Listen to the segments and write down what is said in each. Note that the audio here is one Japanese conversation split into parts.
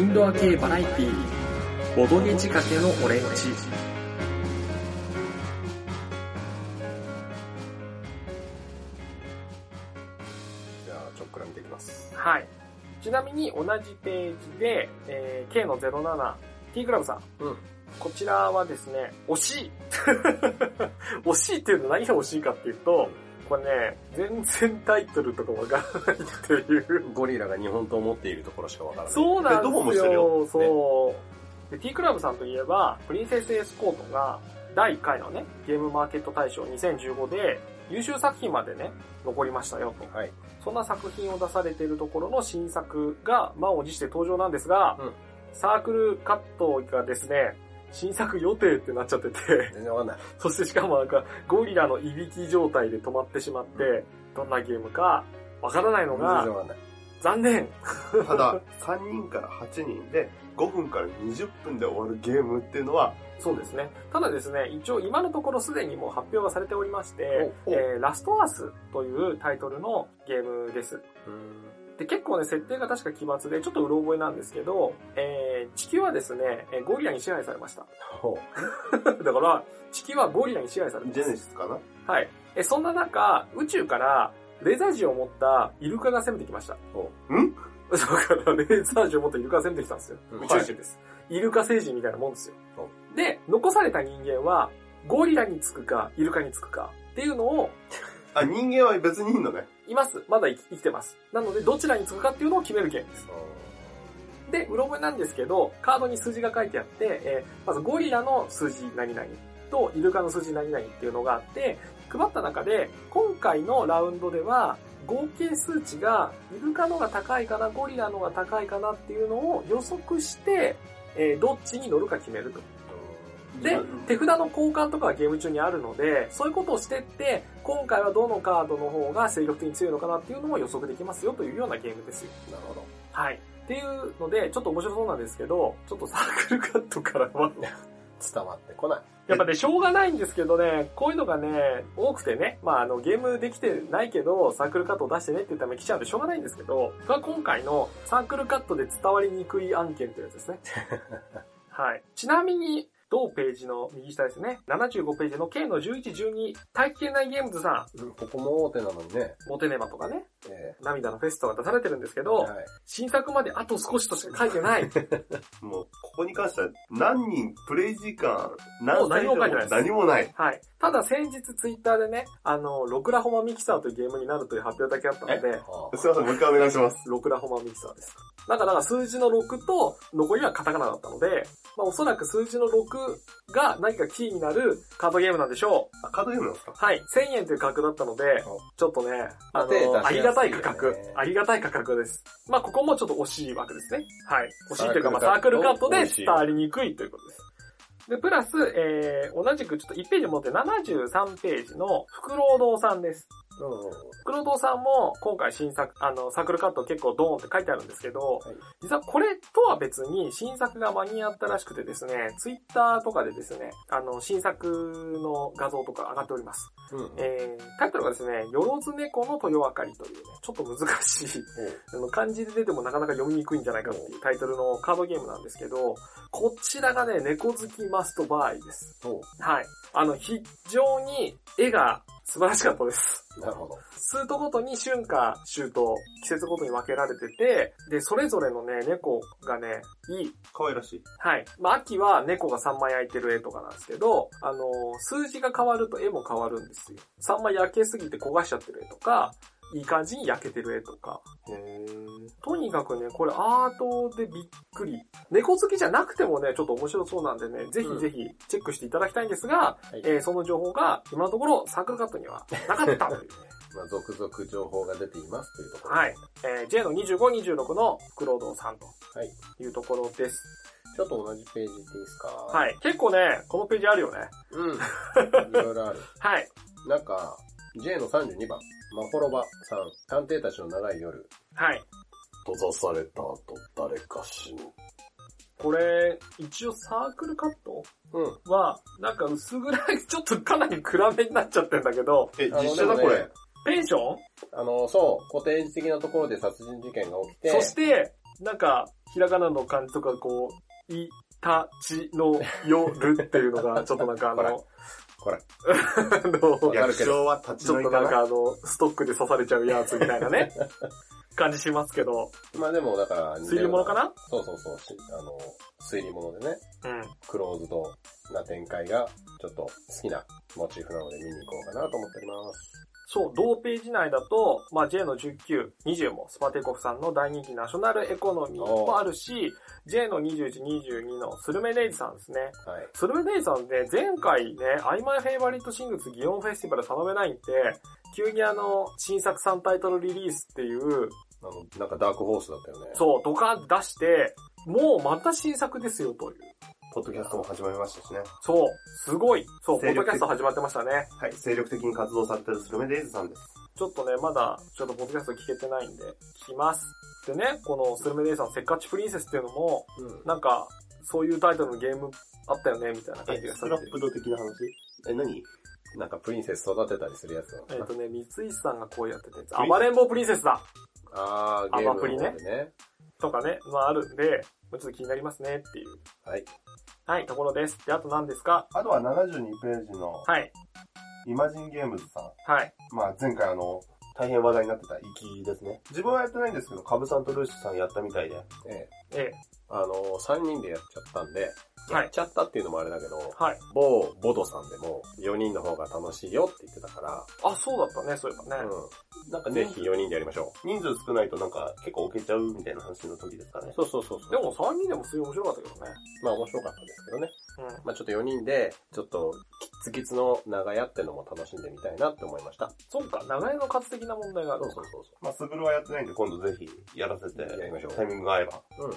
インドア系バラエティー、ボドゲ仕掛けのオレンジ。じゃあ、ちょっくら見ていきます。はい。ちなみに同じページで、えー、K の 07T クラブさん。うん。こちらはですね、惜しい 惜しいっていうのは何が惜しいかっていうと、これね、全然タイトルとかわからないっていう。ゴリラが日本刀を持っているところしかわからない。そうなんでどこもですしてるよよ。。そう。で、T クラブさんといえば、プリンセスエスコートが第1回のね、ゲームマーケット大賞2015で優秀作品までね、残りましたよと。はい。そんな作品を出されているところの新作が満を持して登場なんですが、うんサークルカットがですね、新作予定ってなっちゃってて、全然わかんない。そしてしかもなんかゴリラのいびき状態で止まってしまって、どんなゲームかわからないの全が然わかんない。残念。ただ、3人から8人で5分から20分で終わるゲームっていうのは、そうですね。ただですね、一応今のところすでにもう発表がされておりまして、えーラストアースというタイトルのゲームです。で、結構ね、設定が確か奇抜で、ちょっとうろ覚えなんですけど、えー、地球はですね、えーゴリラに支配されました。ほ だから、地球はゴリラに支配されてジェます。ネシスかな？はい。え、そんな中、宇宙から、レーザー銃を持ったイルカが攻めてきました。ん？だから、レーザー銃を持ってイルカが攻めてきたんですよ。うん宇宙人です。イルカ星人みたいなもんですよう。で、残された人間は、ゴリラにつくか、イルカにつくか、っていうのを、あ、人間は別にいんのね。います。まだ生き生きてます。なので、どちらにつくかっていうのを決めるゲームです。で、うろ覚えなんですけど、カードに数字が書いてあって、えーまずゴリラの数字何々とイルカの数字何々っていうのがあって、配った中で、今回のラウンドでは、合計数値がイルカのが高いかな、ゴリラのが高いかなっていうのを予測して、えーどっちに乗るか決めると。でうん、手札の交換とかはゲーム中にあるので、そういうことをしてって、今回はどのカードの方が精力的に強いのかなっていうのも予測できますよというようなゲームですよ。なるほど。はい。っていうので、ちょっと面白そうなんですけど、ちょっとサークルカットからは、伝わってこない。やっぱね、しょうがないんですけどね、こういうのがね、多くてね、まああの、ゲームできてないけど、サークルカットを出してねって言ったら来ちゃうんでしょうがないんですけど、それは今回のサークルカットで伝わりにくい案件というやつですね。はい。ちなみに、同ページの右下ですね。75ページの K の11、12、体験内ゲームズさん、うんここも大手なのにね。モテネバとかね、え涙のフェストが出されてるんですけど、ーはい。新作まであと少しとしか書いてない。もう、ここに関しては、何人、プレイ時間、何もう何も書いてない何もない。はい。ただ先日ツイッターでね、あの、ロクラホマミキサーというゲームになるという発表だけあったので、はすいません、もう一回お願いします。ロクラホマミキサーです。なんかだから数字の6と残りはカタカナだったので、まあおそらく数字の6が何かキーになるカードゲームなんでしょう。あ、カードゲームなんですか？はい。1000円という価格だったのでお、ちょっとね、あの、手出しやすいよねありがたい価格。ありがたい価格です。まあここもちょっと惜しい枠ですね。はい。惜しいというか、まあサークサークルカットルカットで伝わりにくいということです。で、プラス、えー、同じくちょっと1ページ持って73ページのフクロウ堂さんです。うん黒堂さんも今回新作、あの、サークルカット結構ドーンって書いてあるんですけど、はい実はこれとは別に新作が間に合ったらしくてですね、ツイッターとかでですね、あの、新作の画像とか上がっております。うん。えー、タイトルがですね、よろず猫の豊明かりというね、ちょっと難しい、あの漢字で出てもなかなか読みにくいんじゃないかっていうタイトルのカードゲームなんですけど、こちらがね、猫好きマストバーイです。おはい。あの、非常に絵が素晴らしかったです。なるほど。スートごとに春夏秋冬、季節ごとに分けられてて、で、それぞれのね、猫がね、いい。可愛らしい。はい。まあ、秋は猫が3枚焼いてる絵とかなんですけど、あのー数字が変わると絵も変わるんですよ。3枚焼けすぎて焦がしちゃってる絵とか、いい感じに焼けてる絵とか。へとにかくね、これアートでびっくり。猫好きじゃなくてもね、ちょっと面白そうなんでね、ぜひぜひチェックしていただきたいんですが、はいえーその情報が今のところサークルカットにはなかったというね。まあ、続々情報が出ていますというところ。はい。えー J の25、26のフクロウドさんとはい。いうところです。ちょっと同じページでいいですか？い。はい。結構ね、このページあるよね。うん。いろいろある。はい。なんか、J の32番、マホロバさん、探偵たちの長い夜。はい。閉ざされた後、誰か死ぬ。これ、一応サークルカット？うん。は、なんか薄暗い、ちょっとかなり暗めになっちゃってんだけど、え、あの実写だでもねこれ。ペンション？あの、そう、固定的なところで殺人事件が起きて、そして、なんか、ひらがなの漢字とかこう、い、た、ちの夜っていうのが、ちょっとなんかあの、これ。あの、わか略るけど称は立ちちょっとなんかあの、ストックで刺されちゃうやつみたいなね、感じしますけど、まあでもだから、推理物かな？そうそうそう。しあの、推理物でね、うん。クローズドな展開が、ちょっと好きなモチーフなので見に行こうかなと思っております。そう、同ページ内だと、まあ、J の19、20もスパ帝国さんの大人気ナショナルエコノミーもあるし、J の21、22のスルメデイズさんですね。はい。スルメデイズさんね、前回ね、曖昧 Favorite Things ギオン Festival サノベナインって、急にあの、新作3タイトルリリースっていう、あの、なんかダークホースだったよね。そう、ドカン出して、もうまた新作ですよという。ポッドキャストも始まりましたしね。そう、すごい。そう、ポッドキャスト始まってましたね。はい。精力的に活動されてるスルメデイズさんです。ちょっとね、まだ、ちょっとポッドキャスト聞けてないんで、聞きます。でね、このスルメデイさんのせっかちプリンセスっていうのも、うん。なんか、そういうタイトルのゲームあったよね、みたいな感じえ、がされ。スクラップド的な話？え、何？なんかプリンセス育てたりするやつえっ、とね、三石さんがこうやってたやつ。暴れん坊プリンセスだあー、ゲームプリね。とかね、まああるんで、ちょっと気になりますねっていう。はい。はい、ところです。で、あと何ですか？あとは72ページのはい、イマジンゲームズさん。はい。まあ前回あの、大変話題になってた行きですね。自分はやってないんですけど、カブさんとルーシーさんやったみたいで。ええ。ええ、あの、3人でやっちゃったんで、はいやっちゃったっていうのもあれだけど、はい。某ボドさんでも4人の方が楽しいよって言ってたから、あ、そうだったね、そういえばね。うん。なんかぜひ4人でやりましょ人数少ないとなんか結構置けちゃうみたいな話の時ですかねう。。そうそうそうそう。でも3人でもすごい面白かったけどね。まあ面白かったですけどね。うん。まあちょっと4人で、ちょっと、キツキツの長屋ってのも楽しんでみたいなって思いました。そっか、長屋の数的な問題があるそうそうそうそまあ、スグルはやってないんで今度ぜひやらせて、やりましょうタイミングが合えば。う。うん。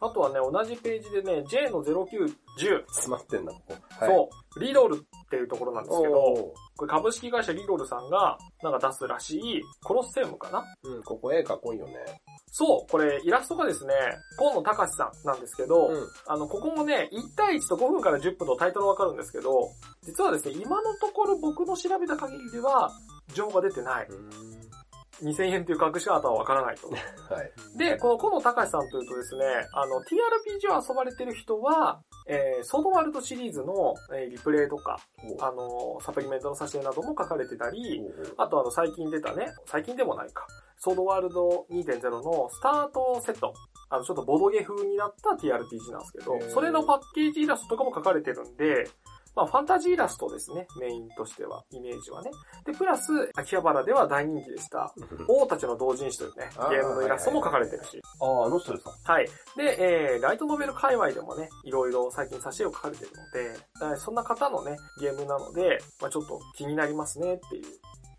あとはね、同じページでね、J の0910、詰まってんだ、ここ。そう、リロールっていうところなんですけど、おこれ株式会社リロールさんがなんか出すらしいコロッセウムかなーうん、ここ絵かっこいいよね。そう、これイラストがですね、河野隆さんなんですけど、うん。あの、ここもね、1対1と5 5分から10分のタイトルわかるんですけど、実はですね、今のところ僕の調べた限りでは、情報が出てない。2000円という隠し方はわからないと。はい。で、この河野隆さんというとですね、あの、TRPG を遊ばれてる人は、えー、ソードワールドシリーズの、えーリプレイとか、あの、サプリメントの挿絵なども書かれてたり、あとあの、最近出たね、最近でもないか、ソードワールド2.0のスタートセット。あの、ちょっとボドゲ風になった TRPG なんですけどそれのパッケージイラストとかも書かれてるんで、まあ、ファンタジーイラストですね、メインとしては、イメージはね。で、プラス、秋葉原では大人気でした、王たちの同人誌というね、ゲームのイラストも書かれてるし。ああ、あの人ですか？はい。で、えー、ライトノベル界隈でもね、いろいろ最近挿絵を書かれてるので、えーそんな方のね、ゲームなので、まあちょっと気になりますねっていう。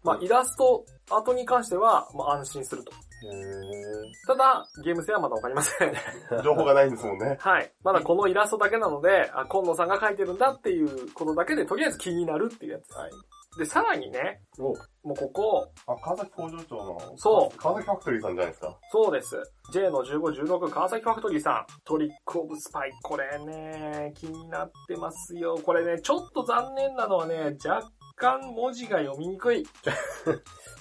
まあイラスト、アートに関しては、まあ安心すると。へただ、ゲーム性はまだわかりません。ー 情報がないんですもんね。はい。まだこのイラストだけなので、あ、今野さんが描いてるんだっていうことだけで、とりあえず気になるっていうやつ。はい。で、さらにね、おもうここ、あ、川崎工場長の。そう川崎ファクトリーさんじゃないですか。そうです。J の15、16川崎ファクトリーさん。 Trick of Spy。これね、気になってますよ。これね、ちょっと残念なのはね、若干文字が読みにくい。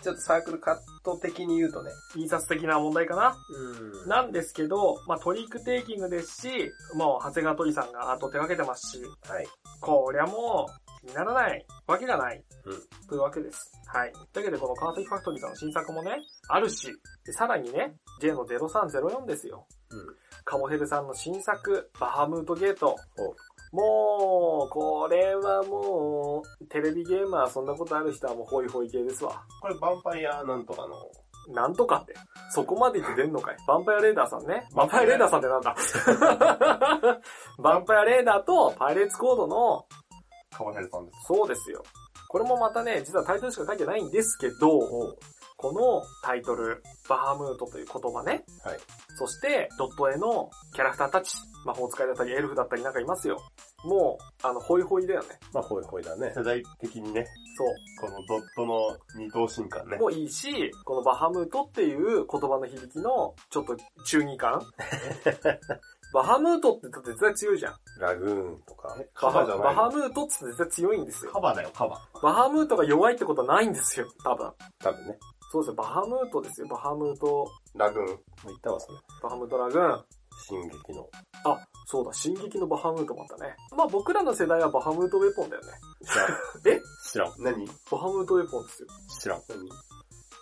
ちょっとサークルカット的に言うとね。印刷的な問題かな。うんなんですけど、まあトリックテイキングですし、もう長谷川鳥さんがアート手掛けてますし、はい。こりゃもう気にならないわけがない。うんというわけです。はい。だけどこの川崎ファクトリーさんの新作もね、あるし、でさらにね、J の0304ですよ。うん。カモヘルさんの新作、バハムートゲート。おもう、これはもう、テレビゲーム遊んだことある人はもうホイホイ系ですわ。これ、ヴァンパイアなんとかの。なんとかって。そこまで言って出んのかい？ヴァンパイアレーダーさんね。ヴァンパイアレーダーさんってなんだ ヴァンパイアレーダーとパイレーツコードの、川ヘルさんです。そうですよ。これもまたね、実はタイトルしか書いてないんですけど、このタイトル、バハムートという言葉ね。はい。そして、ドット絵のキャラクターたち、魔法使いだったり、エルフだったりなんかいますよ。もう、あの、ホイホイだよね。まあ、ほいほいだね。世代的にね、そう。このドットの二等身感ね。もいいし、このバハムートっていう言葉の響きの、ちょっと中二感 バハムートってだって絶対強いじゃん。ラグーンとか。カバじゃないバハムートって絶対強いんですよカ。バだよ、カバ。バハムートが弱いってことはないんですよ、多分。多分ね。そうですよ、バハムートですよ、バハムート、ラグーン。もう言ったわ、それ。バハムートラグーン。進撃の。あ、そうだ、進撃のバハムートもあったね。まあ僕らの世代はバハムートウェポンだよね。知らん。え？知らん。何？バハムートウェポンですよ。知らん。何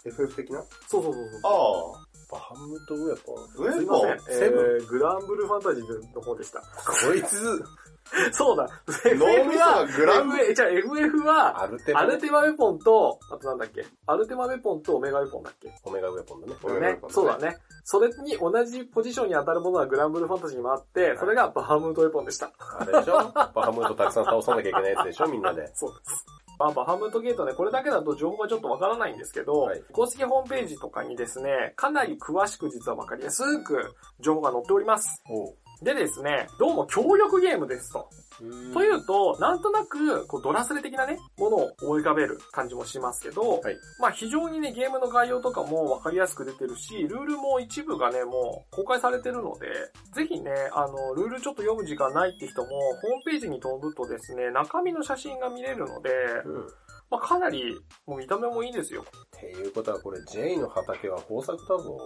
?FF 的な？そうそうそうそう。ああ。バハムトウェポン。ウェポン？すいません。えセブー、グランブルファンタジーの方でした。こいつ、そうだ。脳みそはグラン FF じゃあ FF は、アルテマ？アルテマウェポンと、あとなんだっけ？アルテマウェポンとオメガウェポンだっけ？オメガウェポンだね。オメガウェねポン、ねそうだね。それに同じポジションに当たるものはグランブルファンタジーにもあって、それがバハムートウェポンでした。あれでしょ？バハムートたくさん倒さなきゃいけないやつでしょ？みんなで。そうです。まあ、バハムートゲートね、これだけだと情報がちょっとわからないんですけど、はい公式ホームページとかにですね、かなり詳しく実はわかりやすく情報が載っております。でですね、どうも協力ゲームですと。というと、なんとなく、こう、ドラスレ的なね、ものを思い浮かべる感じもしますけど、はいまあ非常にね、ゲームの概要とかもわかりやすく出てるし、ルールも一部がね、もう公開されてるので、ぜひね、あの、ルールちょっと読む時間ないって人も、ホームページに飛ぶとですね、中身の写真が見れるので、うん。っまあかなり、もう見た目もいいですよ。ていうことはこれ J の畑は豊作だぞ。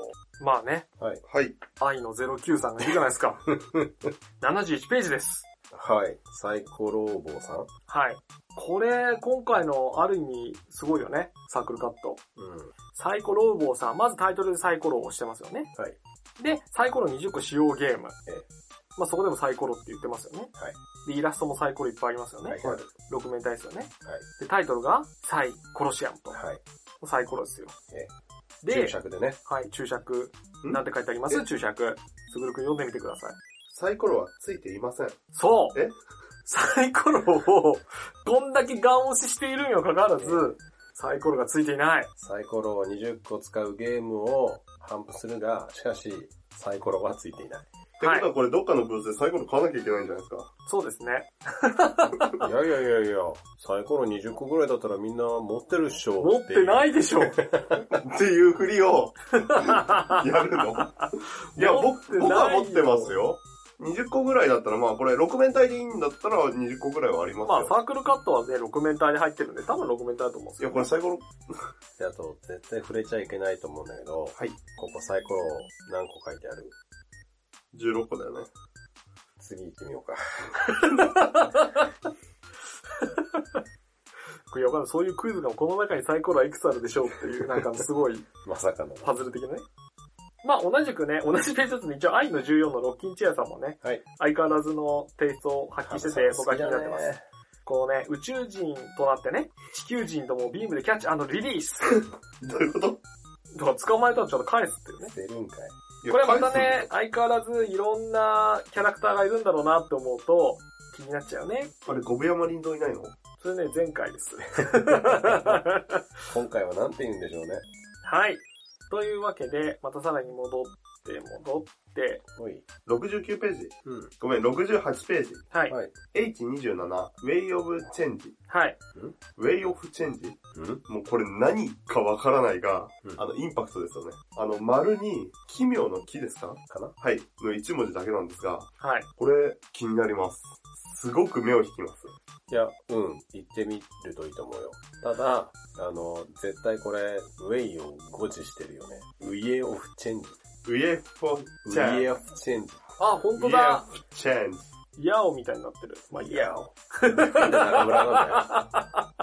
まあね、はい。はい。愛の09さんがいるじゃないですか。71ページです。はい。サイコローボーさんはい。これ、今回のある意味、すごいよね。サークルカット。うん。サイコロウボーさん、まずタイトルでサイコロを押してますよね。はい。で、サイコロ20個使用ゲーム。ええまあそこでもサイコロって言ってますよね。はい。で、イラストもサイコロいっぱいありますよね。はい。6面体ですよね。はい。で、タイトルが、サイコロシアムと。はい。サイコロですよ。えで注、釈でね。はい、注釈。ん？なんて書いてあります？注釈。すぐるくん読んでみてください。サイコロはついていません。そうえ？サイコロを、どんだけガン押ししているにもかかわらず、サイコロがついていない。サイコロを20個使うゲームを頒布するが、しかし、サイコロはついていない。ってことはこれどっかのブースでサイコロ買わなきゃいけないんじゃないですか？そうですね。いやいやいやいや、サイコロ20個ぐらいだったらみんな持ってるっしょ。。持ってないいでしょ。っていうふりをやるの？いや、持っ僕、てないよ僕は持ってますよ。20個ぐらいだったら、まあこれ6面体でいいんだったら20個ぐらいはありますよ。まあ、サークルカットはね、6面体で入ってるんで、多分6面体だと思うんですよ。いや、これサイコロ、であと、絶対触れちゃいけないと思うんだけど、はい。ここサイコロ何個書いてある？16個だよね。次行ってみようか。これわかんない。そういうクイズがこの中にサイコロはいくつあるでしょうっていう、なんかすごい まさかの。パズル的なね。まあ同じくね、同じページずつに一応愛の14のロッキンチェアさんもね、はい。相変わらずのテイストを発揮してて、僕は気になってます。このね、宇宙人となってね、地球人ともビームでキャッチリリース。どういうこと？だから捕まえたらちょっと返すっていうね。出るんかい。これまた返ね、相変わらずいろんなキャラクターがいるんだろうなって思うと、気になっちゃうね。すあれ、ゴブヤマリンドいないの？それね、前回です。今回はなんて言うんでしょうね。はい。というわけで、またさらに戻って、戻って、おい。?69 ページ。うん。ごめん、68ページ。はい。はい。H27、Way of Change。はい。Way of Change? うん？もうこれ何かわからないが、うんあの、インパクトですよね。あの、丸に、奇妙の木ですか？かな？はい。の一文字だけなんですが、はい。これ、気になります。すごく目を引きます。いや、うん。行ってみるといいと思うよ。ただ、あの、絶対これ、ウェイを誤字してるよね。ウィエオフチェンジ。ウィエフォウチェンィエオフチェンジ。あ、本当ウィだ。エフチェンジ。ヤオみたいになってる。まあいいや。なんで中村なんだ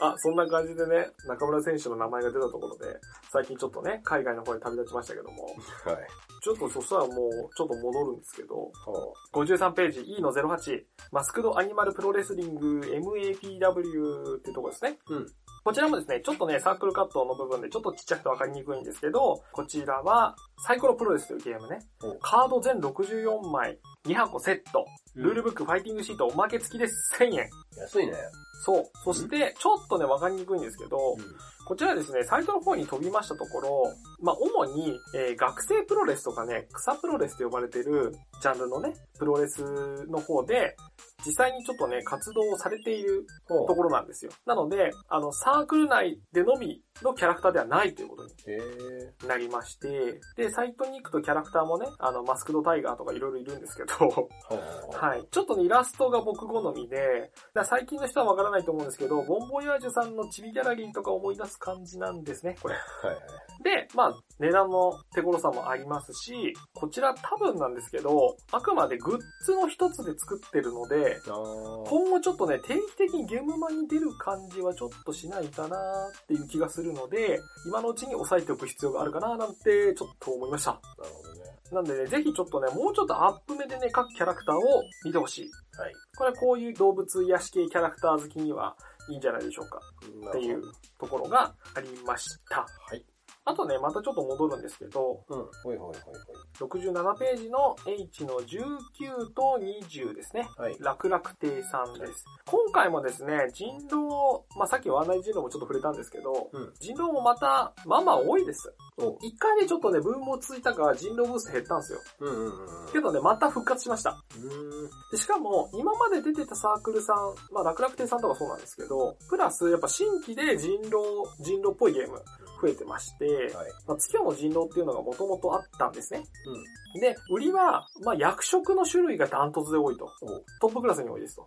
あ、そんな感じでね、中村選手の名前が出たところで、最近ちょっとね、海外の方に旅立ちましたけども、よ。はい。ちょっとそしたらもう、ちょっと戻るんですけど、ほ53ページ E の08、マスクドアニマルプロレスリング MAPW っていうところですね。うん。こちらもですね、ちょっとね、サークルカットの部分でちょっとちっちゃくてわかりにくいんですけど、こちらは、サイコロプロレスというゲームねお。カード全64枚、2箱セット、ルールブック、ファイティングシート、おまけ付きで1000円。う。安いね。そう。そして、ちょっとね、わかりにくいんですけど、こちらですね、サイトの方に飛びましたところ、まあ、主に、えー学生プロレスとかね、草プロレスと呼ばれてるジャンルのね、プロレスの方で、実際にちょっとね、活動をされているほところなんですよ。なので、あの、サークル内でのみのキャラクターではないということに。なりまして、で、サイトに行くとキャラクターもね、あの、マスクドタイガーとかいろいろいるんですけど、ははい。ちょっとね、イラストが僕好みで、最近の人はわからないと思うんですけど、ボンボヤージュさんのチビギャラリーとか思い出す感じなんですね、これ。いはい。で、まあ、値段の手頃さもありますし、こちら多分なんですけど、あくまでグッズの一つで作ってるので、今後ちょっとね、定期的にゲームマに出る感じはちょっとしないかなっていう気がするので、今のうちに押さえておく必要があるかななんてちょっと思いました。なるほどね。なんでね、ぜひちょっとね、もうちょっとアップ目でね、各キャラクターを見てほしい。はい。これはこういう動物癒し系キャラクター好きにはいいんじゃないでしょうか。っていうところがありました。はい。あとね、またちょっと戻るんですけど、うん。ほいほいほい67ページの H の19と20ですね。はい。楽々亭さんです。今回もですね、人狼、まあ、さっきワンナイ人狼もちょっと触れたんですけど、うん人狼もまた、まあまあ多いです。お一回ね、ちょっとね、分もついたから人狼ブースト減ったんですよ。うんうんうん。けどね、また復活しました。うーん。でしかも、今まで出てたサークルさん、まあ、楽々亭さんとかそうなんですけど、プラス、やっぱ新規で人狼、人狼っぽいゲーム増えてまして、はい。まあ、月夜の人狼っていうのがもともとあったんですね。うん。で、売りは、まあ、役職の種類がダントツで多いと。おトップクラスに多いですと。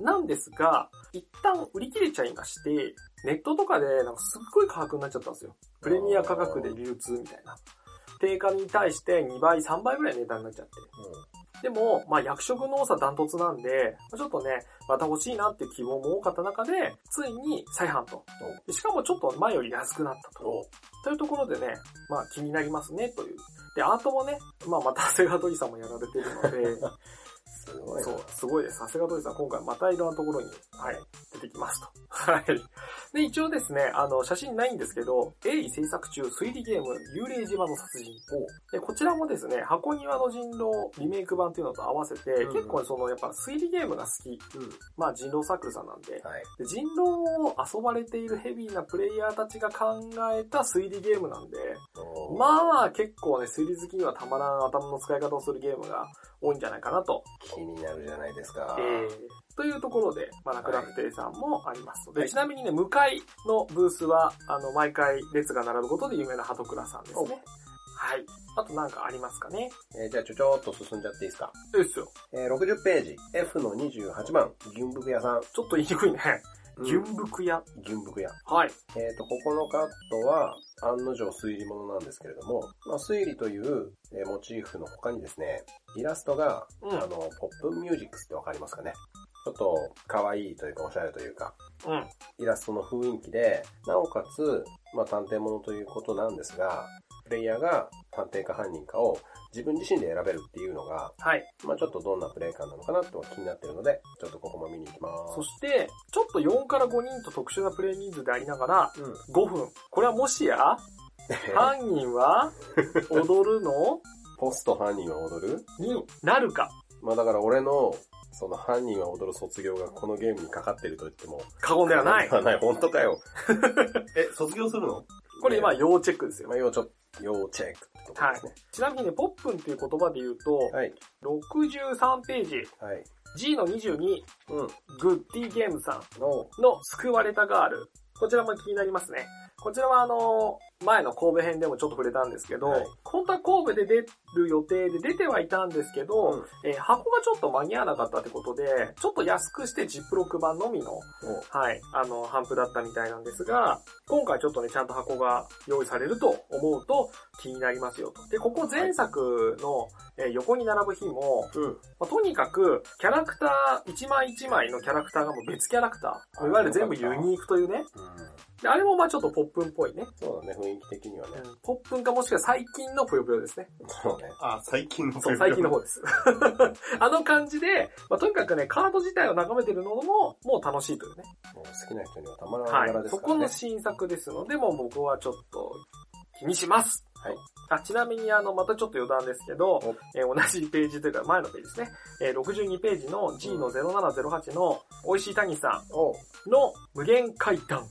なんですが、一旦売り切れちゃいまして、ネットとかでなんかすっごい価格になっちゃったんですよ。プレミア価格で流通みたいな。定価に対して2倍、3倍ぐらい値段になっちゃって。でも、まあ役職の多さダントツなんで、ちょっとね、また欲しいなっていう希望も多かった中で、ついに再販と。でしかもちょっと前より安くなったと。おというところでね、まあ気になりますねという。で、アートもね、まあまた長谷川鳥さんもやられてるので、すごいな。そう、すごいです。長谷川鳥さん今回またいろんなところに、はい、出てきますと。はい。で、一応ですね、あの、写真ないんですけど、鋭意制作中推理ゲーム、幽霊島の殺人。で、こちらもですね、箱庭の人狼リメイク版っていうのと合わせて、うん結構その、やっぱ推理ゲームが好き。うん。まあ人狼サークルさんなんで、はい。で人狼を遊ばれているヘビーなプレイヤーたちが考えた推理ゲームなんで、まあ結構ね、推理好きにはたまらん頭の使い方をするゲームが多いんじゃないかなと気になるじゃないですか。えー、というところで、まあ、楽々亭さんもありますので、はいちなみにね、向かいのブースは、あの、毎回列が並ぶことで有名な鳩倉さんですね。はい。あとなんかありますかね？えーじゃあちょちょっと進んじゃっていいですか？いいっすよ。えー、60ページ、F の28番、ギュンブク屋さん。ちょっと言いにくいね。うんギュンブク屋？ギュンブク屋。はい。えっ、と、ここのカットは、案の定推理物なんですけれども、まあ、推理という、えーモチーフの他にですね、イラストが、うんあの、ポップミュージックスってわかりますかね？ちょっと、可愛いというか、おしゃれというか、うん。イラストの雰囲気で、なおかつ、まあ、探偵物ということなんですが、プレイヤーが探偵か犯人かを自分自身で選べるっていうのが、はい。まあ、ちょっとどんなプレイ感なのかなって気になってるので、ちょっとここも見に行きます。そして、ちょっと4から5人と特殊なプレイ人数でありながら、うん。5分。これはもしや、犯人は踊るの？ポスト犯人は踊る？になるか。まあだから俺の、その犯人は踊る卒業がこのゲームにかかってると言っても。過言ではない。過言ではない、本当かよ。え、卒業するの？これ今ね要チェックですよまあ。要ちょっと、要チェックってところですね。ちなみにね、ポップンっていう言葉で言うと、はい。63ページ、はい。G の22、うん。グッディゲームさんの、の救われたガール。こちらも気になりますね。こちらはあの、前の神戸編でもちょっと触れたんですけど、はい本当は神戸で出る予定で出てはいたんですけど、うんえー箱がちょっと間に合わなかったってことで、ちょっと安くしてジップロック版のみの、はい、あの、頒布だったみたいなんですが、今回ちょっとね、ちゃんと箱が用意されると思うと気になりますよと。で、ここ前作の、えー横に並ぶ日も、うん。まあとにかく、キャラクター、一枚一枚のキャラクターがもう別キャラクター。いわゆる全部ユニークというね。うん。であれもまあちょっとポップンっぽいね。そうだね、雰囲気的にはね。ポップンかもしくは最近のぷよぷよですね。そうね。あ、最近の。そう、最近の方です。あの感じで、まあ、とにかくね、カード自体を眺めてるのも、もう楽しいというね。もう好きな人にはたまらはない柄い。ですからね。そこの新作ですので、もう僕はちょっと気にします。はいあちなみに、あの、またちょっと余談ですけど、えー同じページというか前のページですね。えー62ページの G の0708の美味しい谷さおんの無限階段。はい。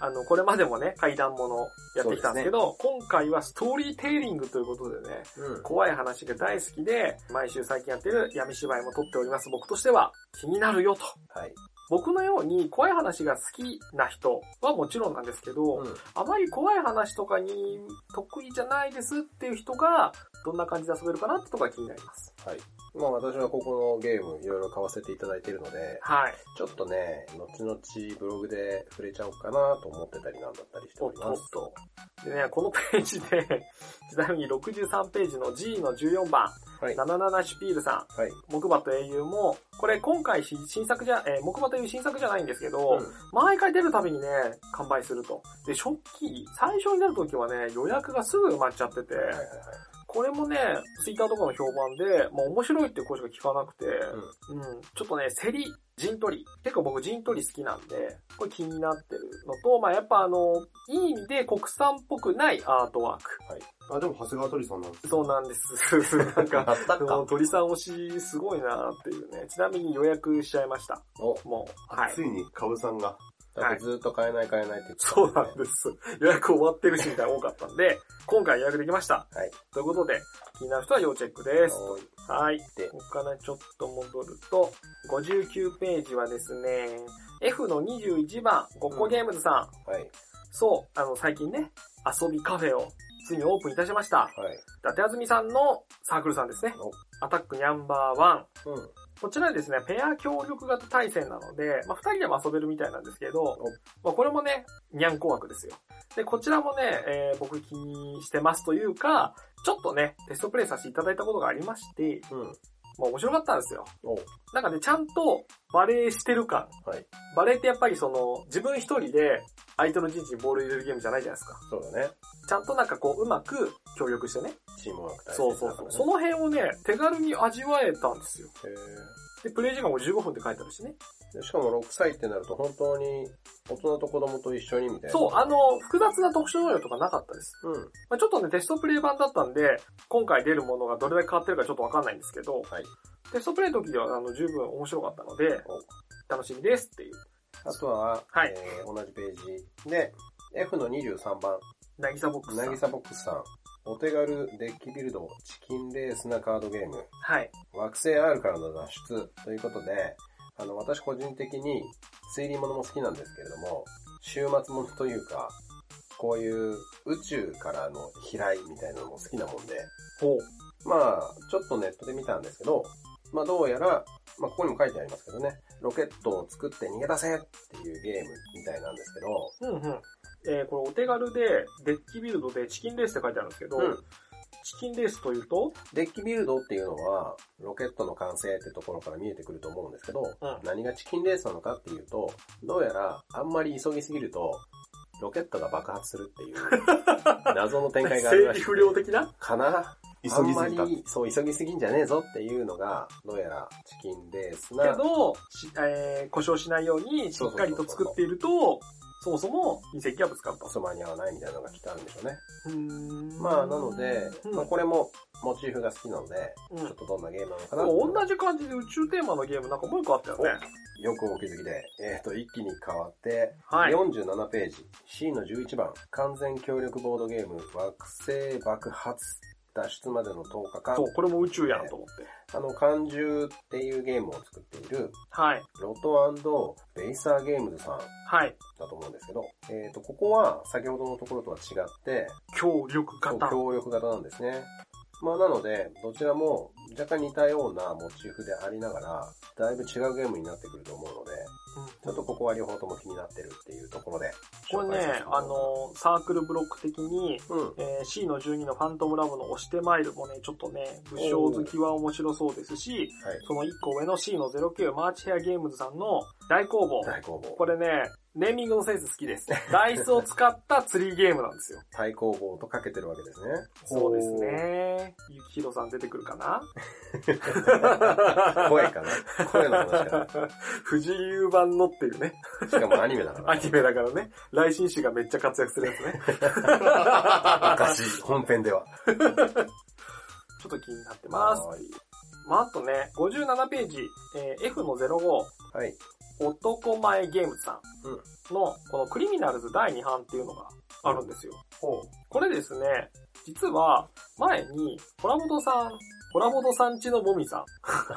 あの、これまでもね、階段ものやってきたんですけど、今回はストーリーテイリングということでね、うん。怖い話が大好きで、毎週最近やってる闇芝居も撮っております僕としては気になるよと。はい。僕のように怖い話が好きな人はもちろんなんですけど、うん。あまり怖い話とかに得意じゃないですっていう人が、どんな感じで遊べるかなってとこが気になります。はい。まあ私はここのゲームいろいろ買わせていただいているので、はい。ちょっとね、後々ブログで触れちゃおうかなと思ってたりなんだったりしております。とおっと。でね、このページで、ちなみに63ページの G の14番、はい。77シュピールさん、はい。木馬と英雄も、これ今回し新作じゃ、えー木馬という新作じゃないんですけど、うん毎回出るたびにね、完売すると。で、初期、最初に出る時はね、予約がすぐ埋まっちゃってて、はいはいはい。これもね、ツイッターとかの評判で、まあ面白いっていう声しか聞かなくて、うん、ちょっとね、競り、陣取り。結構僕陣取り好きなんで、これ気になってるのと、まあやっぱあの、いい意味で国産っぽくないアートワーク。あ、でも長谷川鳥さんなんですそうなんです。なんか、あったか。鳥さん推しすごいなっていうね。ちなみに予約しちゃいました。お、もう、はいつ。いに株さんが。だってずっと買えない買えないって言ってたそうなんです。予約終わってるしみたいなの多かったんで、今回予約できました。はい。ということで、気になる人は要チェックです。はい。でここからちょっと戻ると、59ページはですね、F の21番、ごっこゲームズさん。はい。そう、あの、最近ね、遊びカフェをついにオープンいたしました。はい。伊達あずみさんのサークルさんですねお。アタックニャンバーワン。うん。こちらですね、ペア協力型対戦なので、まあ、二人でも遊べるみたいなんですけど、まあ、これもね、ニャンコ枠ですよ。で、こちらもね、えー僕気にしてますというか、ちょっとね、テストプレイさせていただいたことがありまして、うん。まあ面白かったんですよ。おなんかね、ちゃんとバレーしてる感。はい。バレーってやっぱりその、自分一人で相手の陣地にボール入れるゲームじゃないじゃないですか。そうだね。ちゃんとなんかこう、うまく協力してね。チームワーク大切そうそうそう。だその辺をね、手軽に味わえたんですよ。からねで、プレイ時間も15分って書いてあるしね。しかも6歳ってなると本当に大人と子供と一緒にみたいな。そう、あの、複雑な特殊能力とかなかったです。うん。まあ、ちょっとね、テストプレイ版だったんで、今回出るものがどれだけ変わってるかちょっとわかんないんですけど、はい。テストプレイの時ではあの十分面白かったので、楽しみですっていう。あとは、はいえー同じページで、F の23番、なぎさボックスさん。なぎさボックスさん。お手軽デッキビルド、チキンレースなカードゲーム、はい。惑星 R からの脱出ということで、あの、私個人的に推理物も好きなんですけれども、週末物というか、こういう宇宙からの飛来みたいなのも好きなもんで、ほう。まあ、ちょっとネットで見たんですけど、まあどうやら、まあここにも書いてありますけどね、ロケットを作って逃げ出せっていうゲームみたいなんですけど、うんうん。えー、これお手軽で、デッキビルドでチキンレースって書いてあるんですけど、うんチキンレースというと、デッキビルドっていうのは、ロケットの完成ってところから見えてくると思うんですけど、うん何がチキンレースなのかっていうと、どうやらあんまり急ぎすぎると、ロケットが爆発するっていう 謎の展開があるらしい。整理不良的な？かな？急ぎあんますぎた。り、そう、急ぎすぎんじゃねえぞっていうのが、どうやらチキンレースけな、ど、しえー故障しないようにしっかりと作っていると、そもそも隕石がぶつかると。そばに合わないみたいなのがきっとあるんでしょうね。うーんまあ、なので、うんまあこれもモチーフが好きなので、うんちょっとどんなゲームなのかでなも同じ感じで宇宙テーマのゲームなんかもう一個あったよね。よくお気づきで、えっ、と、一気に変わって、はい。47ページ、C の11番、完全協力ボードゲーム、惑星爆発、脱出までの10日間そ、う、これも宇宙やんと思って。あの、漢獣っていうゲームを作っている、はい。ロトベイサーゲームズさんはい。だと思うんですけど、えっ、と、ここは先ほどのところとは違って、協力型。協力型なんですね。まあなので、どちらも若干似たようなモチーフでありながら、だいぶ違うゲームになってくると思うので、ちょっとここは両方とも気になってるっていうところで。これね、あ、の、サークルブロック的に、うん。えー C の12のファントムラブの推して参るもね、ちょっとね、武将好きは面白そうですし、はい。その1個上の C の09マーチヘアゲームズさんの大工房。大工房。これね、ネーミングのセンス好きです。ダイスを使ったツリーゲームなんですよ。対抗棒とかけてるわけですね。そうですね。ゆきひろさん出てくるかな？声かな？声の話か不自由版のっていうね。な。しかもアニメだから。アニメだからね。来新種がめっちゃ活躍するやつね。昔、本編では。ちょっと気になってます。はいまあ、あとね、57ページ、えー F の05、はい。男前ゲームズさんの、このクリミナルズ第2版っていうのがあるんですよ。ほこれですね、実は、前に、コラボドさん、コラボドさんちのもみさん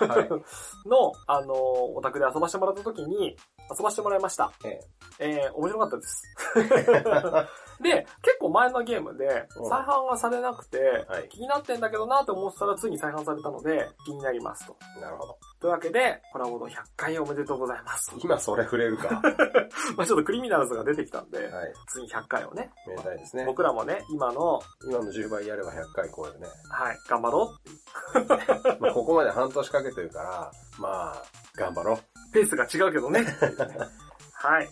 う。はい。の、あのーお宅で遊ばしてもらった時に、遊ばしてもらいました。ええー、面白かったです。で、結構前のゲームでうん、再販がされなくて、はい気になってんだけどなと思ってたらついに再販されたので、気になりますと。なるほど。というわけで、コラボの100回おめでとうございます。今それ触れるか。は まあちょっとクリミナルズが出てきたんで、い。ついに100回をね、めでたいですね。僕らもね、今の、今の10倍やれば100回超えるね。はい、頑張ろう まあ、ここまで半年かけてるから、まあ、頑張ろう。ペースが違うけどね。はい。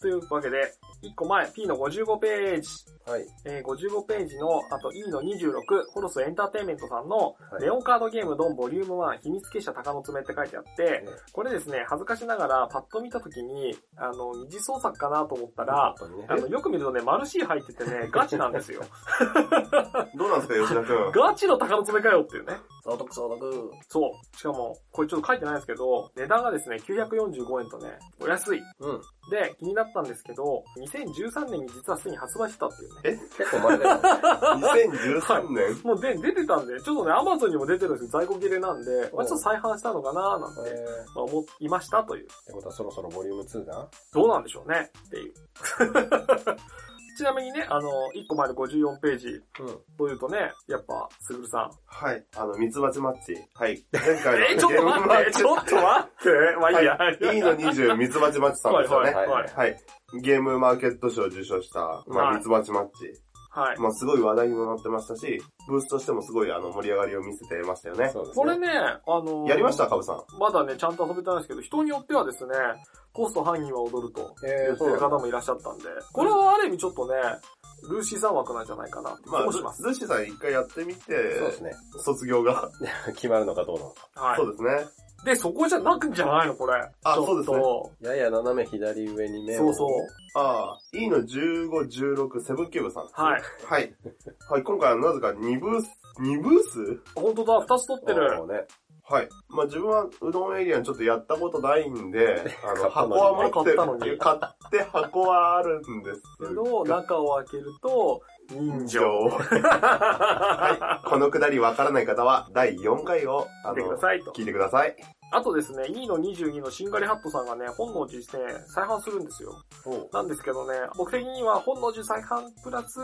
というわけで、1個前、P の55ページ。はい。えー55ページの、あと E の26、ホロスエンターテインメントさんの、はいレオンカードゲームドンボリューム1秘密結社鷹の爪って書いてあって、ねこれですね、恥ずかしながらパッと見たときに、あの、二次創作かなと思ったら、あの、よく見るとね、マルシー入っててね、ガチなんですよ。どうなんですか、吉田くん。ガチの鷹の爪かよっていうね。相続相続。そう。しかも、これちょっと書いてないんですけど、値段がですね、945円とね、お安い。うん。で、気になったんですけど、2013年に実はすでに発売してたっていうね。結構前だよね。2013年？もうで、出てたんで、ちょっとね、アマゾンにも出てるんですけど、在庫切れなんで、まあちょっと再販したのかななんて、えー、まあ思いましたという。ってことはそろそろボリューム2だどうなんでしょうねっていう。ちなみにね、あの、1個前の54ページうん。というとね、やっぱ、すぐるさん。はい。あの、ミツバチマッチ。はい。前回の え、ちょっと待って、ちょっと待って。まあいいや。はい。いいの20、ミツバチマッチさんですよね。はいはいはい。ゲームマーケット賞を受賞した、まあ、はいミツバチマッチ。はい。まあ、すごい話題にもなってましたし、ブースとしてもすごいあの盛り上がりを見せてましたよね。そうですね。これね、あのーやりましたかぶさん。まだね、ちゃんと遊べてないんですけど、人によってはですね、コスト範囲は踊るとえー、言ってるそうなんだ方もいらっしゃったんで、これはある意味ちょっとね、ルーシーさん枠なんじゃないかなって気まあ、もします。ズッシーさん一回やってみて、そうですね。卒業が。決まるのかどうなのか。はいそう。ですね。で、そこじゃなくんじゃないの？これ。あそうですねやや斜め左上に目を。そうそう。ああ、いいの15、16、セブンキューブさん。はい。はい。はい、今回はなぜか2ブース、2ブース？本当だ、二つ取ってる。そうね。はい。まあ自分はうどんエリアにちょっとやったことないんで、あの、箱は持ってる。買ったのに買って箱はあるんですけど、中を開けると、人情。はい。このくだりわからない方は、第4回を、あ見てくだの、さいと。聞いてください。あとですね、2の22のシンガリハットさんがね、本能寺して再販するんですよ。おなんですけどね、僕的には本能寺再販プラス、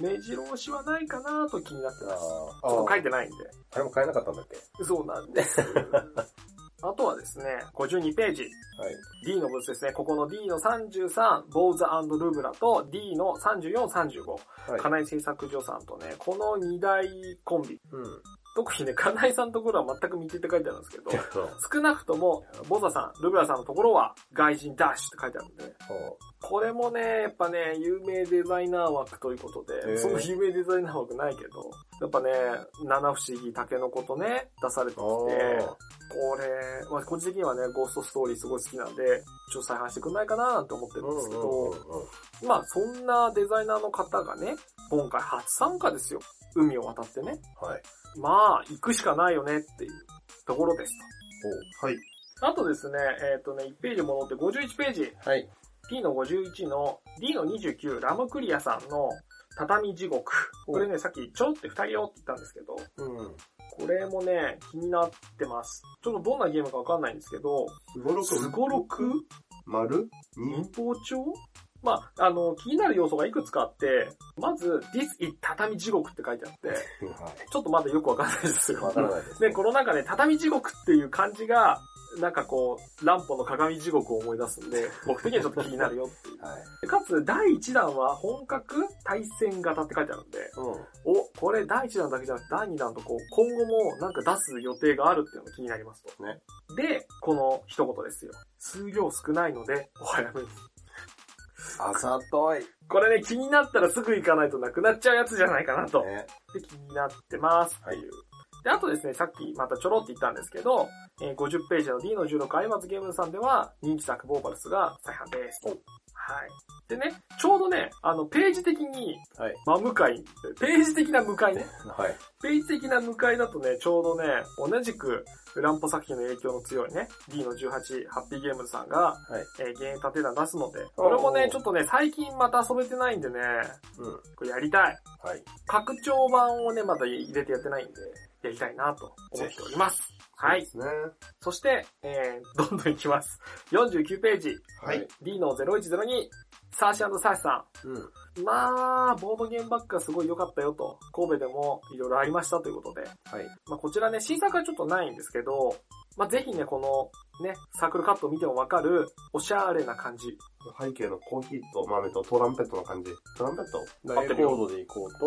目白押しはないかなと気になってあます。ちーょっと書いてないんで。あれも買えなかったんだっけ？そうなんです。あとはですね、52ページ。はい。D のブースですね。ここの D の33、ボーズルブラと D の34、35。はい。金井製作所さんとね、この2大コンビ。うん。特にね、金井さんのところは全く未定って書いてあるんですけど。少なくとも、ボザさん、ルブラさんのところは、外人ダッシュって書いてあるんで、これもね、やっぱね、有名デザイナー枠ということで、その有名デザイナー枠ないけど、やっぱね、七不思議、タケノコとね、出されてきて、おこーれ、まあ、個人的にはね、ゴーストストーリーすごい好きなんで、ちょっと再販してくんないかななんて思ってるんですけど、まあ、そんなデザイナーの方がね、今回初参加ですよ。海を渡ってね。はい。まあ、行くしかないよねっていうところですはい。と。あとですね、えっ、とね、1ページ戻って51ページ。はい。P の51の D の29ラムクリアさんの畳地獄。これね、さっきちょって二人よって言ったんですけど、うん。これもね、気になってます。ちょっとどんなゲームかわかんないんですけど、すごろく？丸？民に法帳？まあ、あの、気になる要素がいくつかあって、まず、This is 畳地獄って書いてあって、はちょっとまだよくわかんないですい。よ。わからないです。で、この中で、畳地獄っていう漢字が、なんかこう、乱歩の鏡地獄を思い出すんで、僕的にはちょっと気になるよっていう。はい。かつ、第1弾は本格対戦型って書いてあるんで、うん。お、これ第1弾だけじゃなくて第2弾とこう、今後もなんか出す予定があるっていうのが気になりますと。ね。で、この一言ですよ。数量少ないので、お早めに。あざとい。これね、気になったらすぐ行かないとなくなっちゃうやつじゃないかなと。ね。で、気になってますっていう。で、あとですね、さっきまたちょろって言ったんですけど、えー50ページの D の16アイマズゲームズさんでは、人気作ボーバルスが再販です。おはい。でね、ちょうどね、あの、ページ的に、はい。真向かい、ページ的な向かいね。はい。ページ的な向かいだとね、ちょうどね、同じく、ウランポ作品の影響の強いね、D の18、ハッピーゲームズさんが、はい。えー、ゲーム立て段出すので、これもね、ちょっとね、最近また遊べてないんでね、うん。これやりたい。はい。拡張版をね、まだ入れてやってないんで、やりたいなと思っております。はい。ですね。そして、えー、どんどんいきます。49ページ、はい。D の0102、サーシサーシさうん。ん。まあ、ボードゲームバッグがすごい良かったよと、神戸でもいろいろありましたということで、はい。まあこちらね、新作はちょっとないんですけど、まあぜひね、この、ね、サークルカットを見てもわかる、おしゃれな感じ。背景のコーヒーと豆とトランペットの感じ。トランペットレコードで行こうと、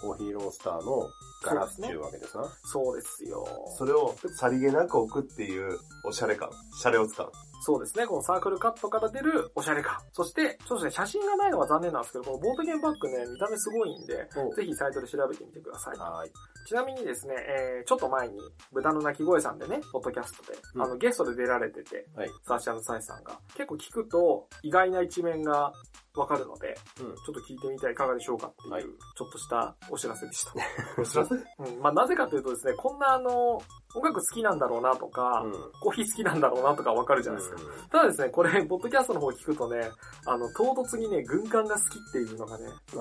コーヒーロースターのガラスっていうわけですな。そうですよ。それをさりげなく置くっていうおしゃれ感。シャレを使う。そうですね、このサークルカットから出るおしゃれ感。そして、ちょっとね、写真がないのは残念なんですけど、このボードゲームバッグね、見た目すごいんで、おぜひサイトで調べてみてください。はい。ちなみにですね、えー、ちょっと前に、豚の鳴き声さんでね、ポッドキャストで、うんあの、ゲストで出られてて、はい。サーシャサイさんが、結構聞くと、意外な一面がわかるので、うん。ちょっと聞いてみてはいかがでしょうかっていう、はいちょっとしたお知らせでした。お知らせ？うん、まあなぜかというとですね、こんなあの、音楽好きなんだろうなとか、うん。コーヒー好きなんだろうなとかわかるじゃないですか。ただですね、これ、ポッドキャストの方聞くとね、あの、唐突にね、軍艦が好きっていうのがね。意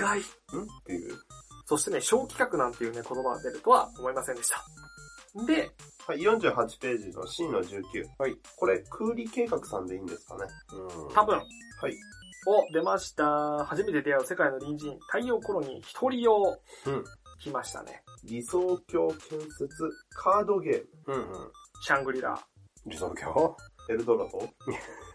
外。ん？っていう。そしてね、小企画なんていうね、言葉が出るとは思いませんでした。で、はい、48ページの C の19。はい。これ、空理計画さんでいいんですかねうん。多分、はい。お、出ました。初めて出会う世界の隣人、太陽コロニー一人用。うん。来ましたね。理想郷建設カードゲーム。うんうん。シャングリラ。理想郷？エルドラド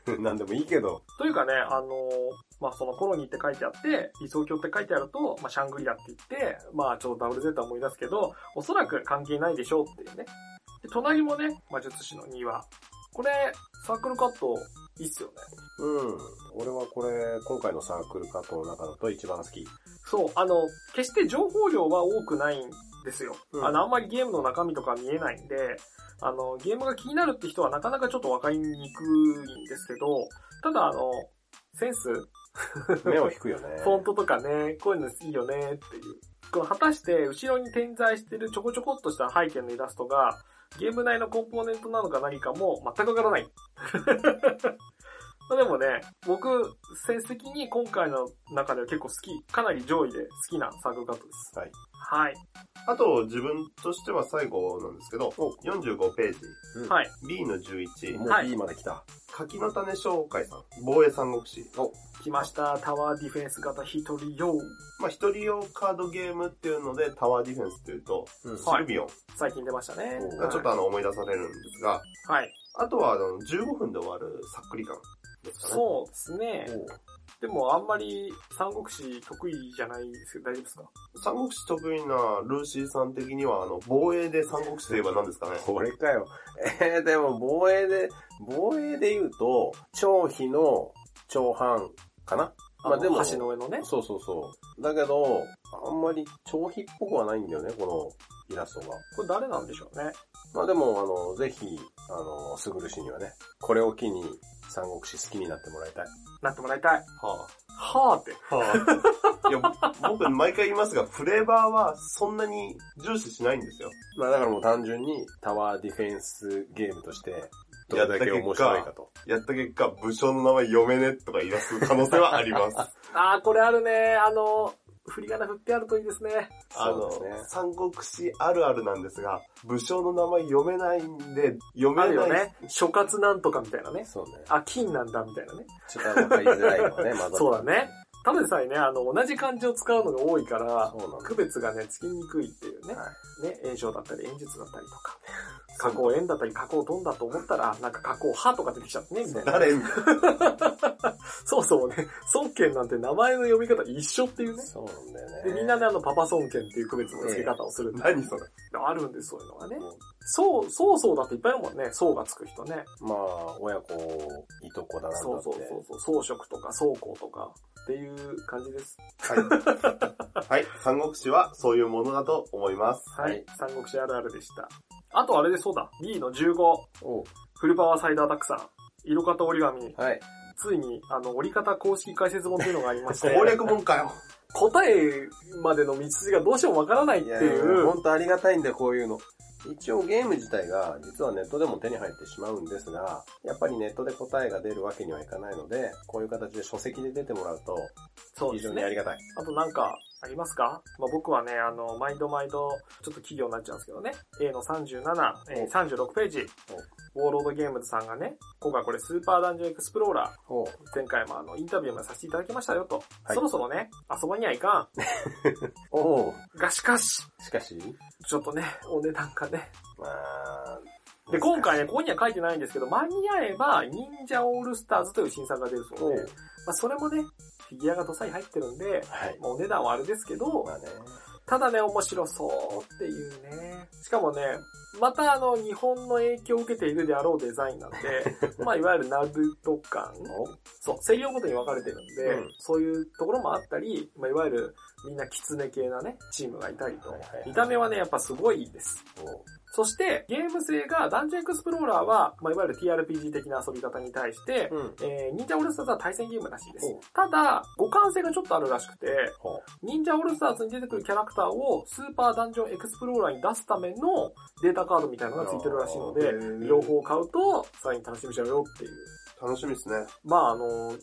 なんでもいいけど。というかね、あのーまあ、そのコロニーって書いてあって、理想郷って書いてあると、まあ、シャングリラって言って、まあ、ちょっとダブルゼータ思い出すけど、おそらく関係ないでしょうっていうね。で、隣もね、魔術師の庭。これ、サークルカット、いいっすよね。うん。俺はこれ、今回のサークルカットの中だと一番好き。そう、あの、決して情報量は多くないんですよ。うんあの、あんまりゲームの中身とか見えないんで、あの、ゲームが気になるって人はなかなかちょっとわかりにくいんですけど、ただあの、センス、目を引くよね。フォントとかね、こういうのいいよねっていう。この果たして後ろに点在してるちょこちょこっとした背景のイラストが、ゲーム内のコンポーネントなのか何かも全くわからない。まあでもね、僕、センス的に今回の中では結構好き、かなり上位で好きなサークルカットです。はい。はい。あと、自分としては最後なんですけど、お45ページ。うんはい。B の11。もうはい B まで来た。柿の種紹介さん。防衛三国志。来ました。タワーディフェンス型一人用。まあ、一人用カードゲームっていうので、タワーディフェンスっていうと、うんシルビオン最近出ましたね。ちょっとあの思い出されるんですが、はい。あとはあの15分で終わるさっくり感ですかね。そうですね。でもあんまり三国志得意じゃないですけど大丈夫ですか？三国志得意なルーシーさん的には、あの、防衛で三国志といえば何ですかね？これかよ。えー、でも防衛で、防衛で言うと、長飛の長藩かな？まあでも、橋の上のね。そうそうそう。だけど、あんまり長飛っぽくはないんだよね、このイラストが。これ誰なんでしょうね。まあでも、あの、ぜひ、あの、すぐる氏にはね、これを機に三国志好きになってもらいたい。なってもらいたい。ははーって。あ。はあ。いや、僕毎回言いますが、フレーバーはそんなに重視しないんですよ。まあだからもう単純にタワーディフェンスゲームとして、どれだけ面白いかと。やった結果、武将の名前読めねとか言い出す可能性はあります。あー、これあるね。あの、振り仮名振ってあるといいですね。あの、そうですね三国志あるあるなんですが、武将の名前読めないんで、読めあない。るよね。諸葛なんとかみたいなね。そうね。あ、金なんだみたいなね。ちょっとわかりづらいのはね、まだ。そうだね。ただでさえね、あの、同じ漢字を使うのが多いから区別がね、つきにくいっていうね。はね、炎症だったり演術だったりとか。加工円だったり加工トンだと思ったら、なんか加工派とか出てきちゃってね、みたいな。誰みたいな。そうそうね、孫権なんて名前の読み方一緒っていうね。そうなんだよね。で、みんなであの、パパ孫権っていう区別の付け方をするって何それ。あるんです、そういうのがね。そう、そうそうだっていっぱいいるもんね。そうがつく人ね。まあ、親子、いとこだなんだ。そうそうそうそう、装飾とか装甲とかっていう感じです。はい。はい。三国志はそういうものだと思います。はい。はい三国志あるあるでした。あとあれでそうだ。B の15、おフルパワーサイダータックさん。色型折り紙。はい。ついに、あの、折り方公式解説本っていうのがありまして、攻略本かよ。答えまでの道筋がどうしてもわからないっていう、本当ありがたいんで、こういうの。一応ゲーム自体が実はネットでも手に入ってしまうんですが、やっぱりネットで答えが出るわけにはいかないので、こういう形で書籍で出てもらうとそうですね非常にあ。りがたい。あとなんか、ありますか？まあ、僕はね、あの、毎度毎度、ちょっと企業になっちゃうんですけどね。A の37、えー36ページ。ウォーロードゲームズさんがね、今回これスーパーダンジョンエクスプローラー、お前回もあの、インタビューもさせていただきましたよと。はいそろそろね、遊ばにはいか おん。がしかし、しかし、ちょっとね、お値段がね。まあ、で、今回ね、ここには書いてないんですけど、間に合えば、忍者オールスターズという新作が出るそうで、おまあ、それもね、フィギュアがどさり入ってるんで、はい。まあお値段はあれですけど、まあね。ただね、面白そうっていうね。しかもね、またあの、日本の影響を受けているであろうデザインなんで、まあ、いわゆるナルト感おそう、声量ごとに分かれてるんで、うんそういうところもあったり、まあ、いわゆるみんなキツネ系なね、チームがいたりと見た目はね、やっぱすごいです。おそして、ゲーム性が、ダンジョンエクスプローラーは、まあ、いわゆる TRPG 的な遊び方に対して、うん。えー、忍者オールスターズは対戦ゲームらしいです。ただ、互換性がちょっとあるらしくて、ほ忍者オールスターズに出てくるキャラクターをスーパーダンジョンエクスプローラーに出すためのデータカードみたいなのが付いてるらしいので両方買うと、さらに楽しみちゃうよっていう。楽しみですね。まああの、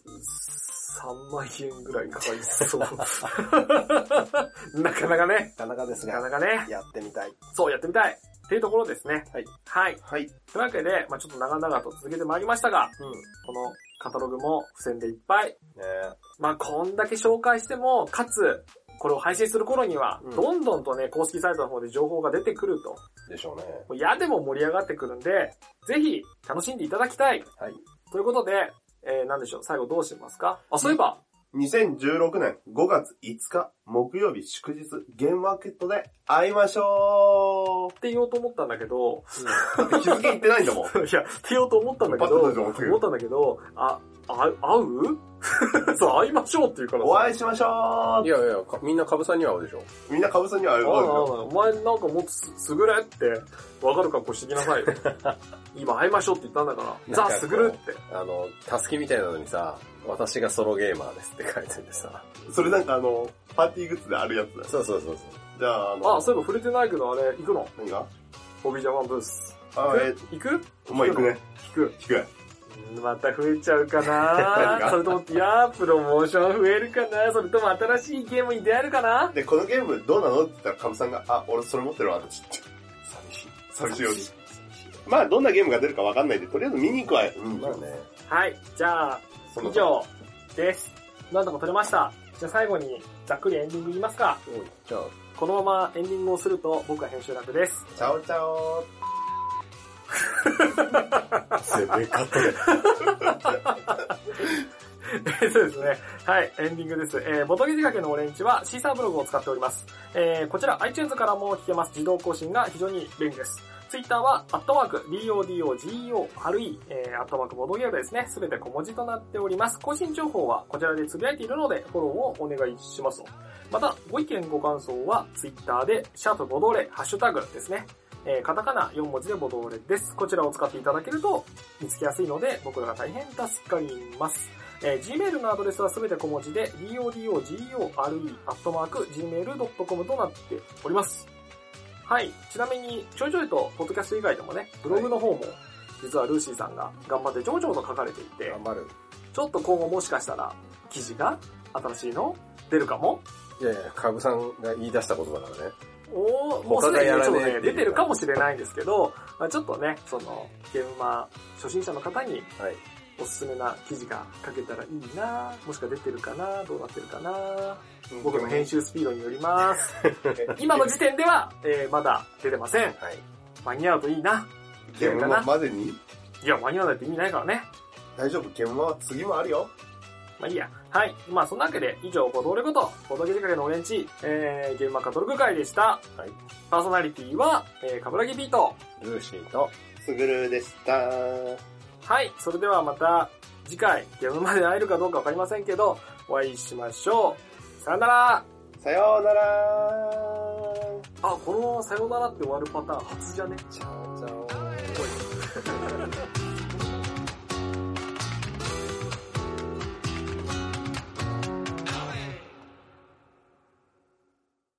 3万円ぐらいかかりそう。なかなかね、なかなかですなかなが、かね、やってみたい。そうやってみたい。っていうところですね。はい。はい。はい。というわけで、まあちょっと長々と続けてまいりましたが、うん。このカタログも付箋でいっぱい。ねまあこんだけ紹介しても、かつ、これを配信する頃には、うんどんどんとね、公式サイトの方で情報が出てくると。でしょうね。もう嫌でも盛り上がってくるんで、ぜひ楽しんでいただきたい。はい。ということで、えー、なんでしょう、最後どうしますか？あ、そういえば、2016年5月5日木曜日祝日ゲームマーケットで会いましょって言おうと思ったんだけど、う日付言ってないんだもん。いや、って言おうと思ったんだけど。思ったんだけど、あ、あ、会う？そう、会いましょうって言うからさ。お会いしましょいやいや、かみんな株さんには会うでしょ。うみんなカブさんには会うああ。お前なんかもっとす、すぐれって、わかる格好してきなさいよ。今会いましょうって言ったんだから、なんかザ・すぐるって。あの、たすきみたいなのにさ、私がソロゲーマーですって書いててさ。それなんかあの、パーティーグッズであるやつだよ。そうそうそうそう。じゃあ、あの、あ、そういえば触れてないけど、あれ、行くの？何が？ボビージャパンブース。あ、え行く？お前行くね。行く。行く。うんまた増えちゃうか何なが それとも、いやー、プロモーション増えるかなそれとも新しいゲームに出会えるかなで、このゲームどうなのって言ったらカブさんが、あ、俺それ持ってるわって言って。寂しい。寂しいよ。まあ、どんなゲームが出るかわかんないんで、とりあえず見に行くわよ。うんまあね。はい、じゃあ、以上です。なんとか撮れました。じゃあ最後に、ざっくりエンディング言いますか。じゃあ、このままエンディングをすると、僕は編集楽です。チャオチャオ攻め方で。そうですね。はい、エンディングです。えー、ボトゲ仕掛けのオレンジはシーサーブログを使っております。えー、こちら iTunes からも聞けます。自動更新が非常に便利です。Twitter は、アットマーク、DODOGEO、春い、えー、アットマークボードゲーですね。すべて小文字となっております。更新情報はこちらでつぶやいているので、フォローをお願いします。また、ご意見ご感想は、Twitter で、シャープボドレ、ハッシュタグですね。えー、カタカナ4文字でボドレです。こちらを使っていただけると見つけやすいので、僕らが大変助かります。えー Gmail のアドレスはすべて小文字で、dodogore.gmail.com となっております。はい。ちなみに、ちょいちょいと、ポッドキャスト以外でもね、ブログの方も、実はルーシーさんが頑張ってちょこちょこと書かれていて、頑張る。ちょっと今後もしかしたら、記事が新しいの？出るかも？いやいや、株さんが言い出したことだからね。おーもうすでに他がやらちょっとね、出てるかもしれないんですけど、まあ、ちょっとね、その、ゲームマ初心者の方にはい。おすすめな記事が書けたらいいなもしくは出てるかなどうなってるかな僕の編集スピードによります。今の時点では、えーまだ出てません。はい。間に合うといいな。ゲームマまでに？いや、間に合わないって意味ないからね。大丈夫、ゲームマは次もあるよ。まあいいや。はい。まあそんなわけで、以上、ボドレコと、ボドゲ仕掛けのオレンジ、えー、ゲームマカトルク会でした。はい。パーソナリティは、えー、カブラギビート。ルーシーと、すぐるでした。はい。それではまた、次回、ゲームまで会えるかどうかわかりませんけど、お会いしましょう。さよならさようならあ、このさよならって終わるパターン初じゃね？チャオチャオ。